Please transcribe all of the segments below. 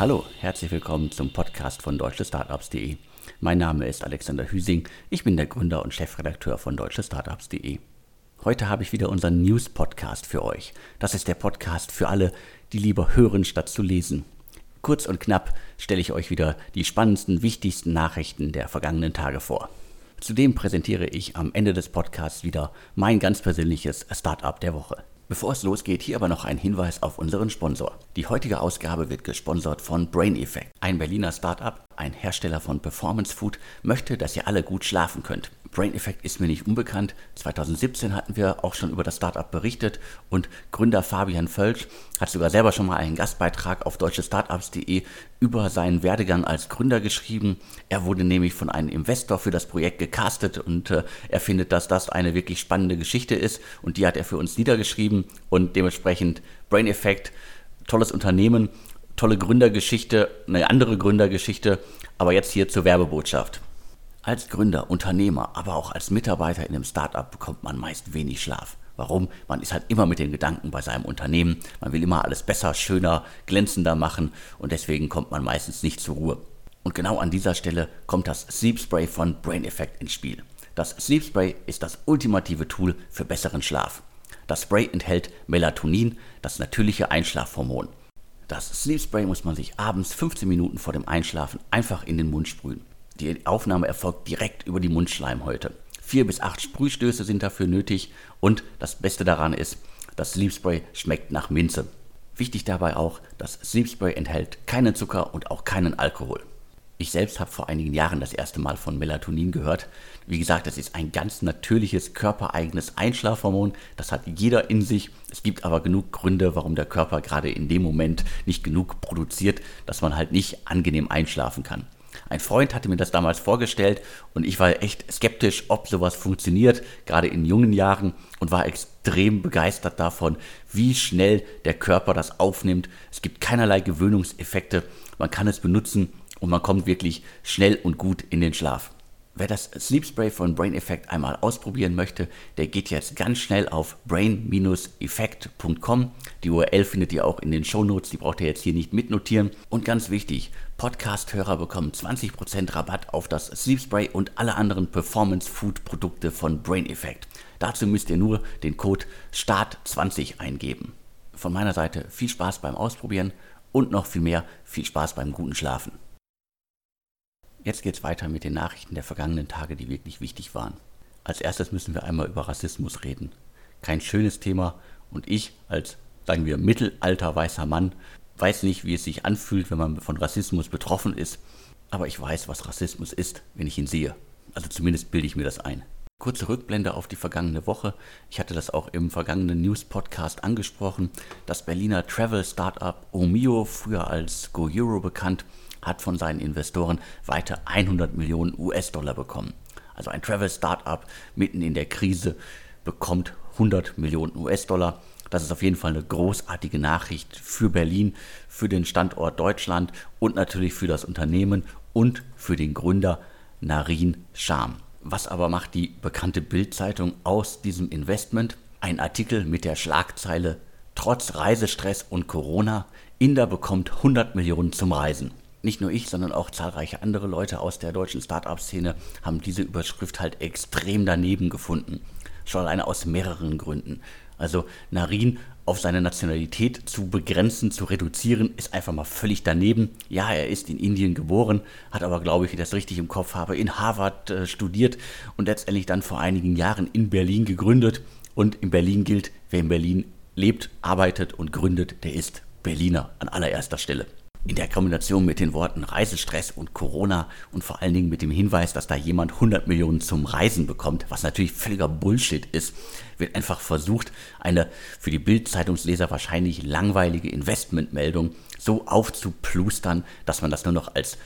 Hallo, herzlich willkommen zum Podcast von deutschestartups.de. Mein Name ist Alexander Hüsing, ich bin der Gründer und Chefredakteur von deutschestartups.de. Heute habe ich wieder unseren News-Podcast für euch. Das ist der Podcast für alle, die lieber hören statt zu lesen. Kurz und knapp stelle ich euch wieder die spannendsten, wichtigsten Nachrichten der vergangenen Tage vor. Zudem präsentiere ich am Ende des Podcasts wieder mein ganz persönliches Startup der Woche. Bevor es losgeht, hier aber noch ein Hinweis auf unseren Sponsor. Die heutige Ausgabe wird gesponsert von Brain Effect. Ein Berliner Startup, ein Hersteller von Performance Food, möchte, dass ihr alle gut schlafen könnt. Brain Effect ist mir nicht unbekannt. 2017 hatten wir auch schon über das Startup berichtet und Gründer Fabian Völsch hat sogar selber schon mal einen Gastbeitrag auf deutschestartups.de über seinen Werdegang als Gründer geschrieben. Er wurde nämlich von einem Investor für das Projekt gecastet und äh, er findet, dass das eine wirklich spannende Geschichte ist und die hat er für uns niedergeschrieben und dementsprechend Brain Effect, tolles Unternehmen, tolle Gründergeschichte, eine andere Gründergeschichte, aber jetzt hier zur Werbebotschaft. Als Gründer, Unternehmer, aber auch als Mitarbeiter in einem Startup bekommt man meist wenig Schlaf. Warum? Man ist halt immer mit den Gedanken bei seinem Unternehmen. Man will immer alles besser, schöner, glänzender machen und deswegen kommt man meistens nicht zur Ruhe. Und genau an dieser Stelle kommt das Sleep Spray von Brain Effect ins Spiel. Das Sleep Spray ist das ultimative Tool für besseren Schlaf. Das Spray enthält Melatonin, das natürliche Einschlafhormon. Das Sleep Spray muss man sich abends 15 Minuten vor dem Einschlafen einfach in den Mund sprühen. Die Aufnahme erfolgt direkt über die Mundschleimhäute. Vier bis acht Sprühstöße sind dafür nötig und das Beste daran ist, das Sleep Spray schmeckt nach Minze. Wichtig dabei auch, das Sleep Spray enthält keinen Zucker und auch keinen Alkohol. Ich selbst habe vor einigen Jahren das erste Mal von Melatonin gehört. Wie gesagt, es ist ein ganz natürliches, körpereigenes Einschlafhormon. Das hat jeder in sich. Es gibt aber genug Gründe, warum der Körper gerade in dem Moment nicht genug produziert, dass man halt nicht angenehm einschlafen kann. Ein Freund hatte mir das damals vorgestellt und ich war echt skeptisch, ob sowas funktioniert, gerade in jungen Jahren und war extrem begeistert davon, wie schnell der Körper das aufnimmt. Es gibt keinerlei Gewöhnungseffekte, man kann es benutzen und man kommt wirklich schnell und gut in den Schlaf. Wer das Sleep Spray von Brain Effect einmal ausprobieren möchte, der geht jetzt ganz schnell auf brain-effect.com. Die URL findet ihr auch in den Show Notes, die braucht ihr jetzt hier nicht mitnotieren. Und ganz wichtig, Podcast-Hörer bekommen 20% Rabatt auf das Sleep Spray und alle anderen Performance Food Produkte von Brain Effect. Dazu müsst ihr nur den Code START20 eingeben. Von meiner Seite viel Spaß beim Ausprobieren und noch viel mehr viel Spaß beim guten Schlafen. Jetzt geht's weiter mit den Nachrichten der vergangenen Tage, die wirklich wichtig waren. Als erstes müssen wir einmal über Rassismus reden. Kein schönes Thema und ich als, sagen wir, mittelalter weißer Mann weiß nicht, wie es sich anfühlt, wenn man von Rassismus betroffen ist, aber ich weiß, was Rassismus ist, wenn ich ihn sehe. Also zumindest bilde ich mir das ein. Kurze Rückblende auf die vergangene Woche. Ich hatte das auch im vergangenen News-Podcast angesprochen. Das Berliner Travel-Startup Omio, früher als GoEuro bekannt, hat von seinen Investoren weiter 100 Millionen US-Dollar bekommen. Also ein Travel-Startup mitten in der Krise bekommt 100 Millionen US-Dollar. Das ist auf jeden Fall eine großartige Nachricht für Berlin, für den Standort Deutschland und natürlich für das Unternehmen und für den Gründer Narin Scham. Was aber macht die bekannte Bild-Zeitung aus diesem Investment? Ein Artikel mit der Schlagzeile Trotz Reisestress und Corona, Inder bekommt 100 Millionen zum Reisen nicht nur ich, sondern auch zahlreiche andere Leute aus der deutschen Start-up-Szene haben diese Überschrift halt extrem daneben gefunden. Schon alleine aus mehreren Gründen. Also Narin auf seine Nationalität zu begrenzen, zu reduzieren, ist einfach mal völlig daneben. Ja, er ist in Indien geboren, hat aber, glaube ich, wenn ich das richtig im Kopf habe, in Harvard äh, studiert und letztendlich dann vor einigen Jahren in Berlin gegründet. Und in Berlin gilt, wer in Berlin lebt, arbeitet und gründet, der ist Berliner an allererster Stelle. In der Kombination mit den Worten Reisestress und Corona und vor allen Dingen mit dem Hinweis, dass da jemand 100 Millionen zum Reisen bekommt, was natürlich völliger Bullshit ist, wird einfach versucht, eine für die Bild-Zeitungsleser wahrscheinlich langweilige Investmentmeldung so aufzuplustern, dass man das nur noch als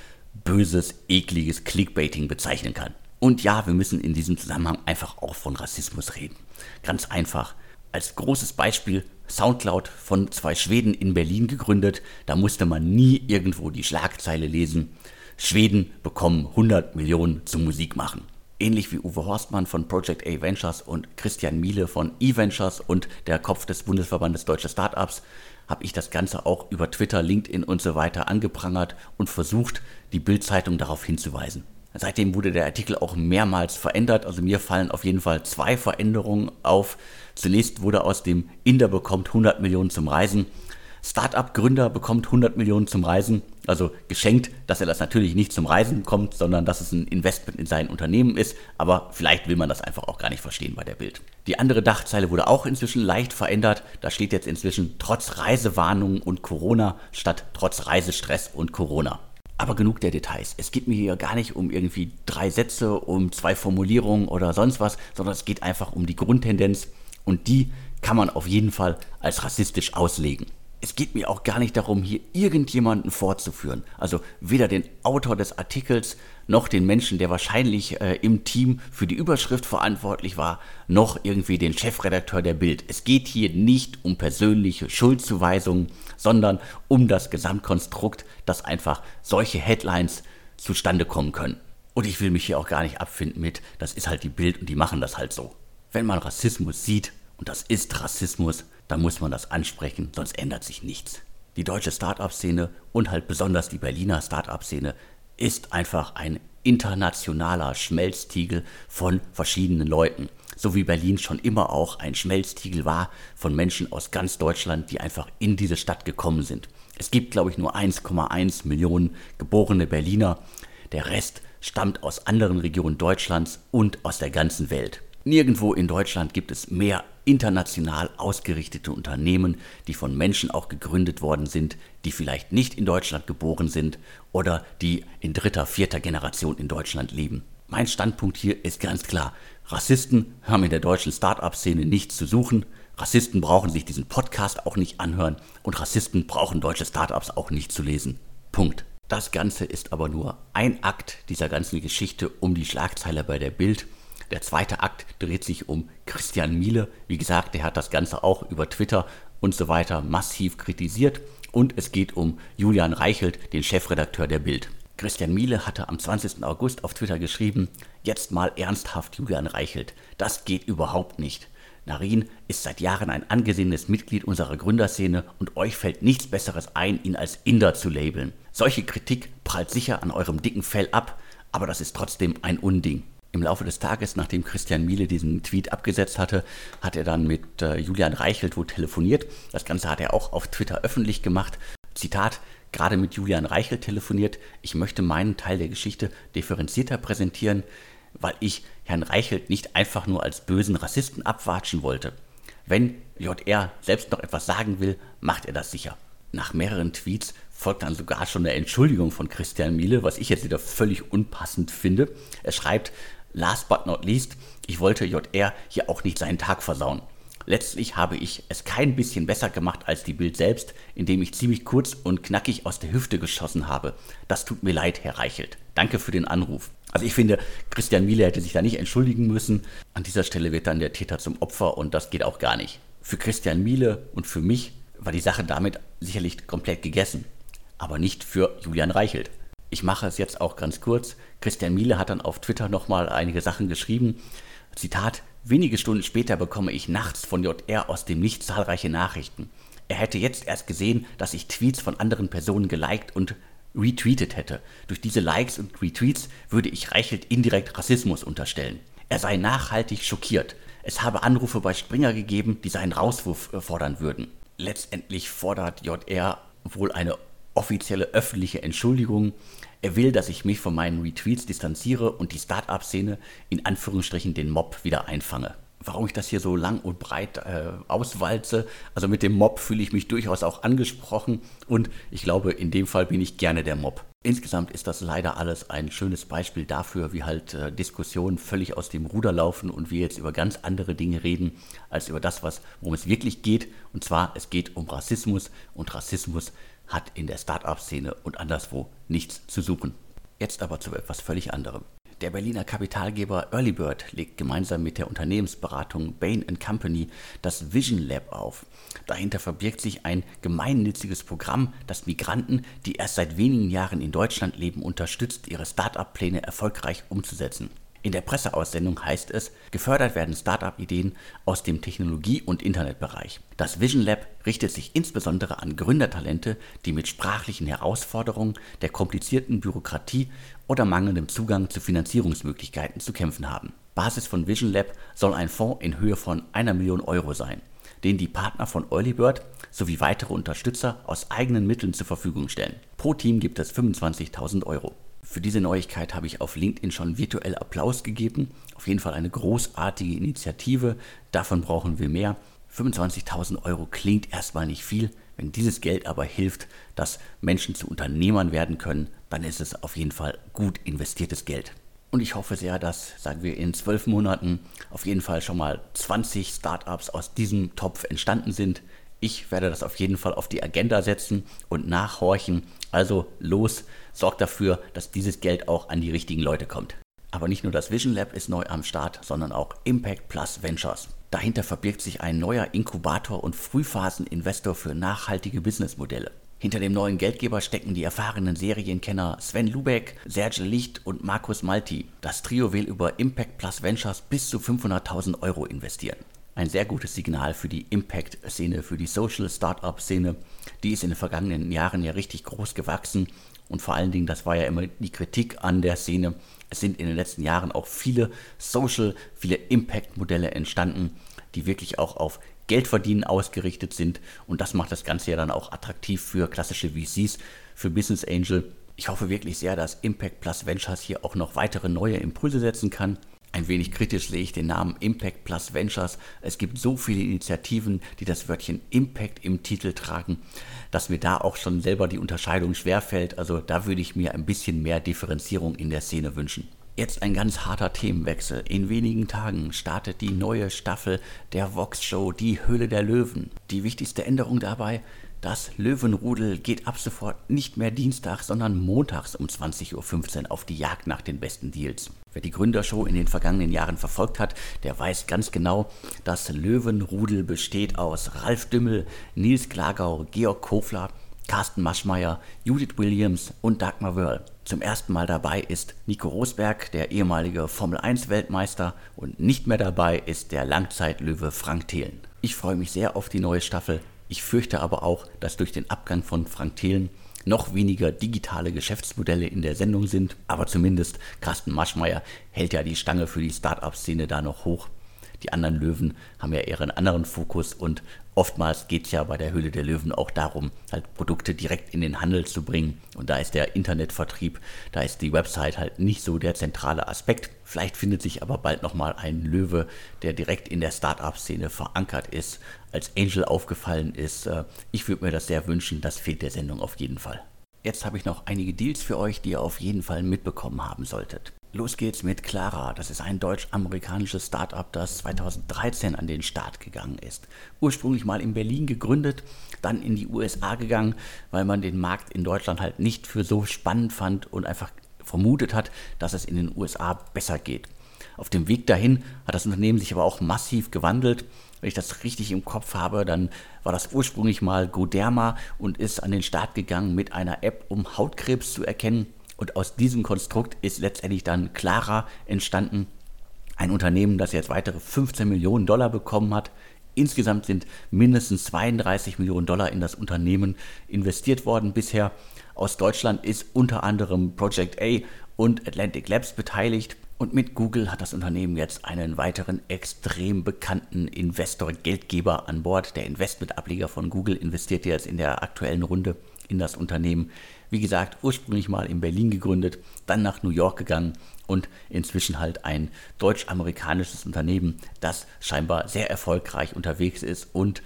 böses, ekliges Clickbaiting bezeichnen kann. Und ja, wir müssen in diesem Zusammenhang einfach auch von Rassismus reden. Ganz einfach. Als großes Beispiel Soundcloud von zwei Schweden in Berlin gegründet. Da musste man nie irgendwo die Schlagzeile lesen. Schweden bekommen 100 Millionen zum Musik machen. Ähnlich wie Uwe Horstmann von Project A Ventures und Christian Miele von eVentures und der Kopf des Bundesverbandes Deutsche Startups habe ich das Ganze auch über Twitter, LinkedIn und so weiter angeprangert und versucht, die Bildzeitung darauf hinzuweisen. Seitdem wurde der Artikel auch mehrmals verändert. Also mir fallen auf jeden Fall zwei Veränderungen auf. Zunächst wurde aus dem Inder bekommt 100 Millionen zum Reisen Startup-Gründer bekommt 100 Millionen zum Reisen, also geschenkt, dass er das natürlich nicht zum Reisen bekommt, sondern dass es ein Investment in sein Unternehmen ist, aber vielleicht will man das einfach auch gar nicht verstehen bei der Bild. Die andere Dachzeile wurde auch inzwischen leicht verändert, da steht jetzt inzwischen trotz Reisewarnungen und Corona statt trotz Reisestress und Corona. Aber genug der Details. Es geht mir hier gar nicht um irgendwie drei Sätze, um zwei Formulierungen oder sonst was, sondern es geht einfach um die Grundtendenz und die kann man auf jeden Fall als rassistisch auslegen es geht mir auch gar nicht darum, hier irgendjemanden vorzuführen. Also weder den Autor des Artikels noch den Menschen, der wahrscheinlich äh, im Team für die Überschrift verantwortlich war, noch irgendwie den Chefredakteur der Bild. Es geht hier nicht um persönliche Schuldzuweisungen, sondern um das Gesamtkonstrukt, dass einfach solche Headlines zustande kommen können. Und ich will mich hier auch gar nicht abfinden mit, das ist halt die Bild und die machen das halt so. Wenn man Rassismus sieht, und das ist Rassismus, dann muss man das ansprechen, sonst ändert sich nichts. Die deutsche Start-up-Szene und halt besonders die Berliner Start-up-Szene ist einfach ein internationaler Schmelztiegel von verschiedenen Leuten. So wie Berlin schon immer auch ein Schmelztiegel war von Menschen aus ganz Deutschland, die einfach in diese Stadt gekommen sind. Es gibt, glaube ich, nur 1,1 Millionen geborene Berliner. Der Rest stammt aus anderen Regionen Deutschlands und aus der ganzen Welt. Nirgendwo in Deutschland gibt es mehr international ausgerichtete Unternehmen, die von Menschen auch gegründet worden sind, die vielleicht nicht in Deutschland geboren sind oder die in dritter, vierter Generation in Deutschland leben. Mein Standpunkt hier ist ganz klar. Rassisten haben in der deutschen Start-up-Szene nichts zu suchen. Rassisten brauchen sich diesen Podcast auch nicht anhören und Rassisten brauchen deutsche Start-ups auch nicht zu lesen. Punkt. Das Ganze ist aber nur ein Akt dieser ganzen Geschichte um die Schlagzeile bei der Bild. Der zweite Akt dreht sich um Christian Miele. Wie gesagt, der hat das Ganze auch über Twitter und so weiter massiv kritisiert. Und es geht um Julian Reichelt, den Chefredakteur der Bild. Christian Miele hatte am 20. August auf Twitter geschrieben, jetzt mal ernsthaft Julian Reichelt, das geht überhaupt nicht. Narin ist seit Jahren ein angesehenes Mitglied unserer Gründerszene und euch fällt nichts Besseres ein, ihn als Inder zu labeln. Solche Kritik prallt sicher an eurem dicken Fell ab, aber das ist trotzdem ein Unding. Im Laufe des Tages, nachdem Christian Miele diesen Tweet abgesetzt hatte, hat er dann mit äh, Julian Reichelt wohl telefoniert. Das Ganze hat er auch auf Twitter öffentlich gemacht. Zitat, gerade mit Julian Reichelt telefoniert. Ich möchte meinen Teil der Geschichte differenzierter präsentieren, weil ich Herrn Reichelt nicht einfach nur als bösen Rassisten abwatschen wollte. Wenn JR selbst noch etwas sagen will, macht er das sicher. Nach mehreren Tweets folgt dann sogar schon eine Entschuldigung von Christian Miele, was ich jetzt wieder völlig unpassend finde. Er schreibt, Last but not least, ich wollte JR hier auch nicht seinen Tag versauen. Letztlich habe ich es kein bisschen besser gemacht als die Bild selbst, indem ich ziemlich kurz und knackig aus der Hüfte geschossen habe. Das tut mir leid, Herr Reichelt. Danke für den Anruf. Also ich finde, Christian Miele hätte sich da nicht entschuldigen müssen. An dieser Stelle wird dann der Täter zum Opfer und das geht auch gar nicht. Für Christian Miele und für mich war die Sache damit sicherlich komplett gegessen. Aber nicht für Julian Reichelt. Ich mache es jetzt auch ganz kurz. Christian Miele hat dann auf Twitter nochmal einige Sachen geschrieben. Zitat, wenige Stunden später bekomme ich nachts von JR aus dem Nichts zahlreiche Nachrichten. Er hätte jetzt erst gesehen, dass ich Tweets von anderen Personen geliked und retweetet hätte. Durch diese Likes und Retweets würde ich Reichelt indirekt Rassismus unterstellen. Er sei nachhaltig schockiert. Es habe Anrufe bei Springer gegeben, die seinen Rauswurf äh, fordern würden. Letztendlich fordert JR wohl eine offizielle öffentliche Entschuldigung. Er will, dass ich mich von meinen Retweets distanziere und die Start-up-Szene in Anführungsstrichen den Mob wieder einfange. Warum ich das hier so lang und breit äh, auswalze, also mit dem Mob fühle ich mich durchaus auch angesprochen und ich glaube, in dem Fall bin ich gerne der Mob. Insgesamt ist das leider alles ein schönes Beispiel dafür, wie halt äh, Diskussionen völlig aus dem Ruder laufen und wir jetzt über ganz andere Dinge reden, als über das, was, worum es wirklich geht. Und zwar, es geht um Rassismus und Rassismus hat in der Start-up-Szene und anderswo nichts zu suchen. Jetzt aber zu etwas völlig anderem. Der Berliner Kapitalgeber Earlybird legt gemeinsam mit der Unternehmensberatung Bain Company das Vision Lab auf. Dahinter verbirgt sich ein gemeinnütziges Programm, das Migranten, die erst seit wenigen Jahren in Deutschland leben, unterstützt, ihre Start-up-Pläne erfolgreich umzusetzen. In der Presseaussendung heißt es, gefördert werden Startup-Ideen aus dem Technologie- und Internetbereich. Das Vision Lab richtet sich insbesondere an Gründertalente, die mit sprachlichen Herausforderungen, der komplizierten Bürokratie oder mangelndem Zugang zu Finanzierungsmöglichkeiten zu kämpfen haben. Basis von Vision Lab soll ein Fonds in Höhe von einer Million Euro sein, den die Partner von Earlybird sowie weitere Unterstützer aus eigenen Mitteln zur Verfügung stellen. Pro Team gibt es 25.000 Euro. Für diese Neuigkeit habe ich auf LinkedIn schon virtuell Applaus gegeben. Auf jeden Fall eine großartige Initiative. Davon brauchen wir mehr. 25.000 Euro klingt erstmal nicht viel. Wenn dieses Geld aber hilft, dass Menschen zu Unternehmern werden können, dann ist es auf jeden Fall gut investiertes Geld. Und ich hoffe sehr, dass, sagen wir, in zwölf Monaten auf jeden Fall schon mal 20 Startups aus diesem Topf entstanden sind. Ich werde das auf jeden Fall auf die Agenda setzen und nachhorchen. Also los, sorgt dafür, dass dieses Geld auch an die richtigen Leute kommt. Aber nicht nur das Vision Lab ist neu am Start, sondern auch Impact Plus Ventures. Dahinter verbirgt sich ein neuer Inkubator und Frühphaseninvestor für nachhaltige Businessmodelle. Hinter dem neuen Geldgeber stecken die erfahrenen Serienkenner Sven Lubeck, Serge Licht und Markus Malti. Das Trio will über Impact Plus Ventures bis zu 500.000 Euro investieren. Ein sehr gutes Signal für die Impact-Szene, für die Social Startup-Szene. Die ist in den vergangenen Jahren ja richtig groß gewachsen und vor allen Dingen, das war ja immer die Kritik an der Szene, es sind in den letzten Jahren auch viele Social, viele Impact-Modelle entstanden, die wirklich auch auf Geldverdienen ausgerichtet sind. Und das macht das Ganze ja dann auch attraktiv für klassische VCs, für Business Angel. Ich hoffe wirklich sehr, dass Impact Plus Ventures hier auch noch weitere neue Impulse setzen kann. Ein wenig kritisch sehe ich den Namen Impact Plus Ventures. Es gibt so viele Initiativen, die das Wörtchen Impact im Titel tragen, dass mir da auch schon selber die Unterscheidung schwerfällt. Also da würde ich mir ein bisschen mehr Differenzierung in der Szene wünschen. Jetzt ein ganz harter Themenwechsel. In wenigen Tagen startet die neue Staffel der Vox Show Die Höhle der Löwen. Die wichtigste Änderung dabei, das Löwenrudel geht ab sofort nicht mehr Dienstag, sondern montags um 20.15 Uhr auf die Jagd nach den besten Deals. Wer die Gründershow in den vergangenen Jahren verfolgt hat, der weiß ganz genau, das Löwenrudel besteht aus Ralf Dümmel, Nils Klagau, Georg Kofler, Carsten Maschmeyer, Judith Williams und Dagmar Wörl. Zum ersten Mal dabei ist Nico Rosberg, der ehemalige Formel 1 Weltmeister und nicht mehr dabei ist der Langzeitlöwe Frank Thelen. Ich freue mich sehr auf die neue Staffel. Ich fürchte aber auch, dass durch den Abgang von Frank Thelen noch weniger digitale Geschäftsmodelle in der Sendung sind, aber zumindest Carsten Maschmeyer hält ja die Stange für die Start-up-Szene da noch hoch. Die anderen Löwen haben ja eher einen anderen Fokus und oftmals geht es ja bei der Höhle der Löwen auch darum, halt Produkte direkt in den Handel zu bringen. Und da ist der Internetvertrieb, da ist die Website halt nicht so der zentrale Aspekt. Vielleicht findet sich aber bald nochmal ein Löwe, der direkt in der Start-up-Szene verankert ist, als Angel aufgefallen ist. Äh, ich würde mir das sehr wünschen, das fehlt der Sendung auf jeden Fall. Jetzt habe ich noch einige Deals für euch, die ihr auf jeden Fall mitbekommen haben solltet. Los geht's mit Clara. Das ist ein deutsch-amerikanisches Startup, das 2013 an den Start gegangen ist. Ursprünglich mal in Berlin gegründet, dann in die USA gegangen, weil man den Markt in Deutschland halt nicht für so spannend fand und einfach vermutet hat, dass es in den USA besser geht. Auf dem Weg dahin hat das Unternehmen sich aber auch massiv gewandelt. Wenn ich das richtig im Kopf habe, dann war das ursprünglich mal Goderma und ist an den Start gegangen mit einer App, um Hautkrebs zu erkennen. Und aus diesem Konstrukt ist letztendlich dann Clara entstanden. Ein Unternehmen, das jetzt weitere 15 Millionen Dollar bekommen hat. Insgesamt sind mindestens 32 Millionen Dollar in das Unternehmen investiert worden bisher. Aus Deutschland ist unter anderem Project A und Atlantic Labs beteiligt. Und mit Google hat das Unternehmen jetzt einen weiteren extrem bekannten Investor, Geldgeber an Bord. Der Investmentableger von Google investiert jetzt in der aktuellen Runde in das Unternehmen. Wie gesagt, ursprünglich mal in Berlin gegründet, dann nach New York gegangen und inzwischen halt ein deutsch-amerikanisches Unternehmen, das scheinbar sehr erfolgreich unterwegs ist und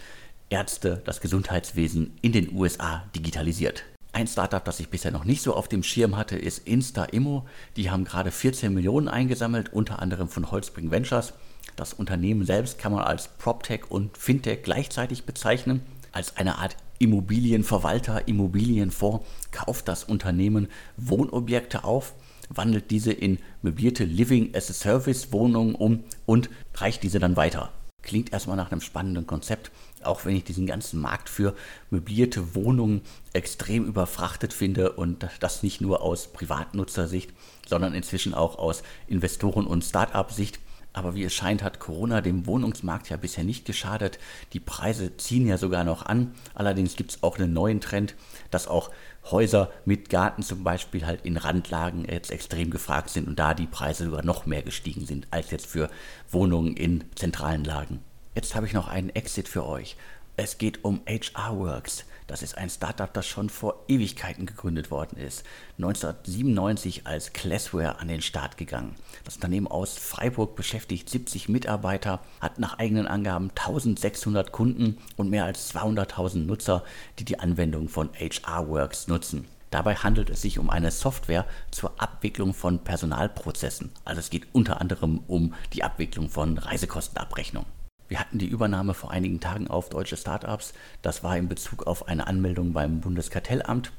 Ärzte, das Gesundheitswesen in den USA digitalisiert. Ein Startup, das ich bisher noch nicht so auf dem Schirm hatte, ist InstaImmo. Die haben gerade 14 Millionen eingesammelt, unter anderem von Holzbring Ventures. Das Unternehmen selbst kann man als PropTech und Fintech gleichzeitig bezeichnen, als eine Art Immobilienverwalter, Immobilienfonds kauft das Unternehmen Wohnobjekte auf, wandelt diese in möblierte Living as a Service Wohnungen um und reicht diese dann weiter. Klingt erstmal nach einem spannenden Konzept, auch wenn ich diesen ganzen Markt für möblierte Wohnungen extrem überfrachtet finde und das nicht nur aus Privatnutzersicht, sondern inzwischen auch aus Investoren- und Start-up-Sicht. Aber wie es scheint, hat Corona dem Wohnungsmarkt ja bisher nicht geschadet. Die Preise ziehen ja sogar noch an. Allerdings gibt es auch einen neuen Trend, dass auch Häuser mit Garten zum Beispiel halt in Randlagen jetzt extrem gefragt sind und da die Preise sogar noch mehr gestiegen sind als jetzt für Wohnungen in zentralen Lagen. Jetzt habe ich noch einen Exit für euch. Es geht um HR Works. Das ist ein Startup, das schon vor Ewigkeiten gegründet worden ist. 1997 als Classware an den Start gegangen. Das Unternehmen aus Freiburg beschäftigt 70 Mitarbeiter, hat nach eigenen Angaben 1600 Kunden und mehr als 200.000 Nutzer, die die Anwendung von HR Works nutzen. Dabei handelt es sich um eine Software zur Abwicklung von Personalprozessen. Also es geht unter anderem um die Abwicklung von Reisekostenabrechnung. Wir hatten die Übernahme vor einigen Tagen auf deutsche Startups. Das war in Bezug auf eine Anmeldung beim Bundeskartellamt.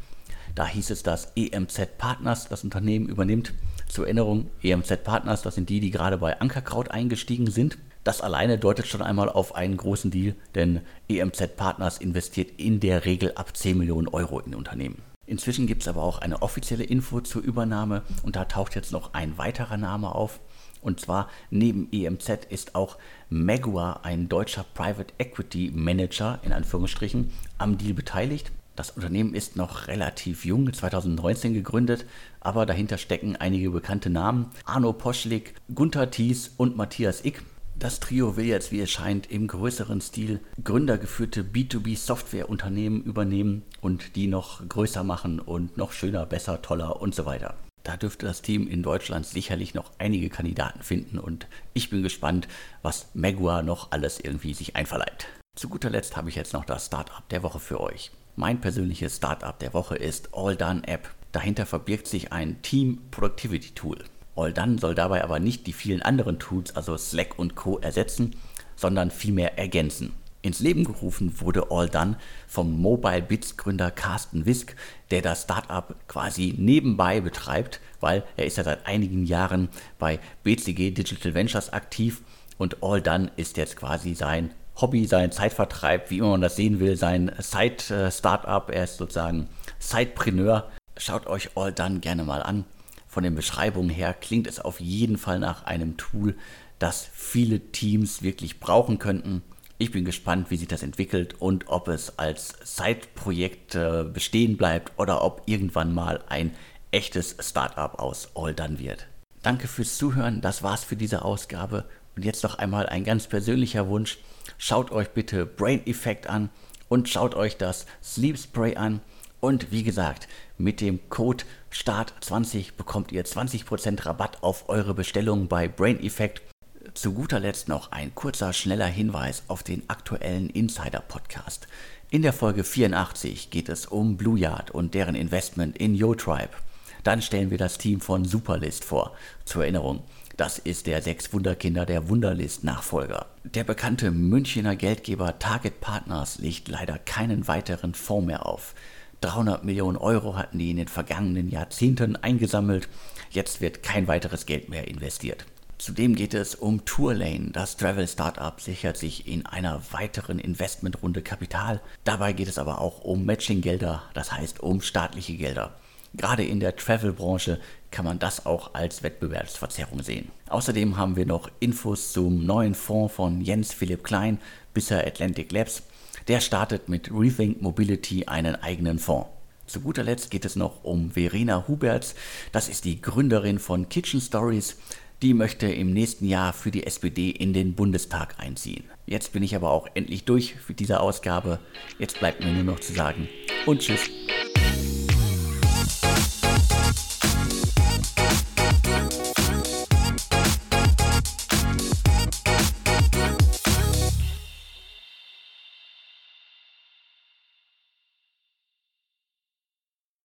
Da hieß es, dass EMZ Partners das Unternehmen übernimmt. Zur Erinnerung, EMZ Partners, das sind die, die gerade bei Ankerkraut eingestiegen sind. Das alleine deutet schon einmal auf einen großen Deal, denn EMZ Partners investiert in der Regel ab 10 Millionen Euro in Unternehmen. Inzwischen gibt es aber auch eine offizielle Info zur Übernahme und da taucht jetzt noch ein weiterer Name auf. Und zwar neben EMZ ist auch Megua, ein deutscher Private Equity Manager in Anführungsstrichen, am Deal beteiligt. Das Unternehmen ist noch relativ jung, 2019 gegründet, aber dahinter stecken einige bekannte Namen. Arno Poschlik, Gunther Thies und Matthias Ick. Das Trio will jetzt, wie es scheint, im größeren Stil gründergeführte B2B-Softwareunternehmen übernehmen und die noch größer machen und noch schöner, besser, toller und so weiter. Da dürfte das Team in Deutschland sicherlich noch einige Kandidaten finden und ich bin gespannt, was Megua noch alles irgendwie sich einverleibt. Zu guter Letzt habe ich jetzt noch das Startup der Woche für euch. Mein persönliches Startup der Woche ist All Done App. Dahinter verbirgt sich ein Team Productivity Tool. All Done soll dabei aber nicht die vielen anderen Tools, also Slack und Co. ersetzen, sondern vielmehr ergänzen. Ins Leben gerufen wurde All Done vom Mobile Bits Gründer Carsten Wisk, der das Startup quasi nebenbei betreibt, weil er ist ja seit einigen Jahren bei BCG Digital Ventures aktiv und All Done ist jetzt quasi sein Hobby, sein Zeitvertreib, wie immer man das sehen will, sein Side-Startup. Er ist sozusagen Sidepreneur. Schaut euch All Done gerne mal an. Von den Beschreibungen her klingt es auf jeden Fall nach einem Tool, das viele Teams wirklich brauchen könnten. Ich bin gespannt, wie sich das entwickelt und ob es als Side-Projekt äh, bestehen bleibt oder ob irgendwann mal ein echtes Startup aus Done wird. Danke fürs Zuhören, das war's für diese Ausgabe. Und jetzt noch einmal ein ganz persönlicher Wunsch. Schaut euch bitte Brain Effect an und schaut euch das Sleep Spray an. Und wie gesagt, mit dem Code START20 bekommt ihr 20% Rabatt auf eure Bestellung bei Brain Effect. Zu guter Letzt noch ein kurzer, schneller Hinweis auf den aktuellen Insider-Podcast. In der Folge 84 geht es um Blue Yard und deren Investment in YoTribe. Dann stellen wir das Team von Superlist vor. Zur Erinnerung, das ist der sechs Wunderkinder der Wunderlist-Nachfolger. Der bekannte Münchener Geldgeber Target Partners legt leider keinen weiteren Fonds mehr auf. 300 Millionen Euro hatten die in den vergangenen Jahrzehnten eingesammelt. Jetzt wird kein weiteres Geld mehr investiert. Zudem geht es um Tourlane. Das Travel-Startup sichert sich in einer weiteren Investmentrunde Kapital. Dabei geht es aber auch um Matching-Gelder, das heißt um staatliche Gelder. Gerade in der Travel-Branche kann man das auch als Wettbewerbsverzerrung sehen. Außerdem haben wir noch Infos zum neuen Fonds von Jens Philipp Klein, bisher Atlantic Labs. Der startet mit Rethink Mobility einen eigenen Fonds. Zu guter Letzt geht es noch um Verena Huberts. Das ist die Gründerin von Kitchen Stories. Die möchte im nächsten Jahr für die SPD in den Bundestag einziehen. Jetzt bin ich aber auch endlich durch für diese Ausgabe. Jetzt bleibt mir nur noch zu sagen und tschüss.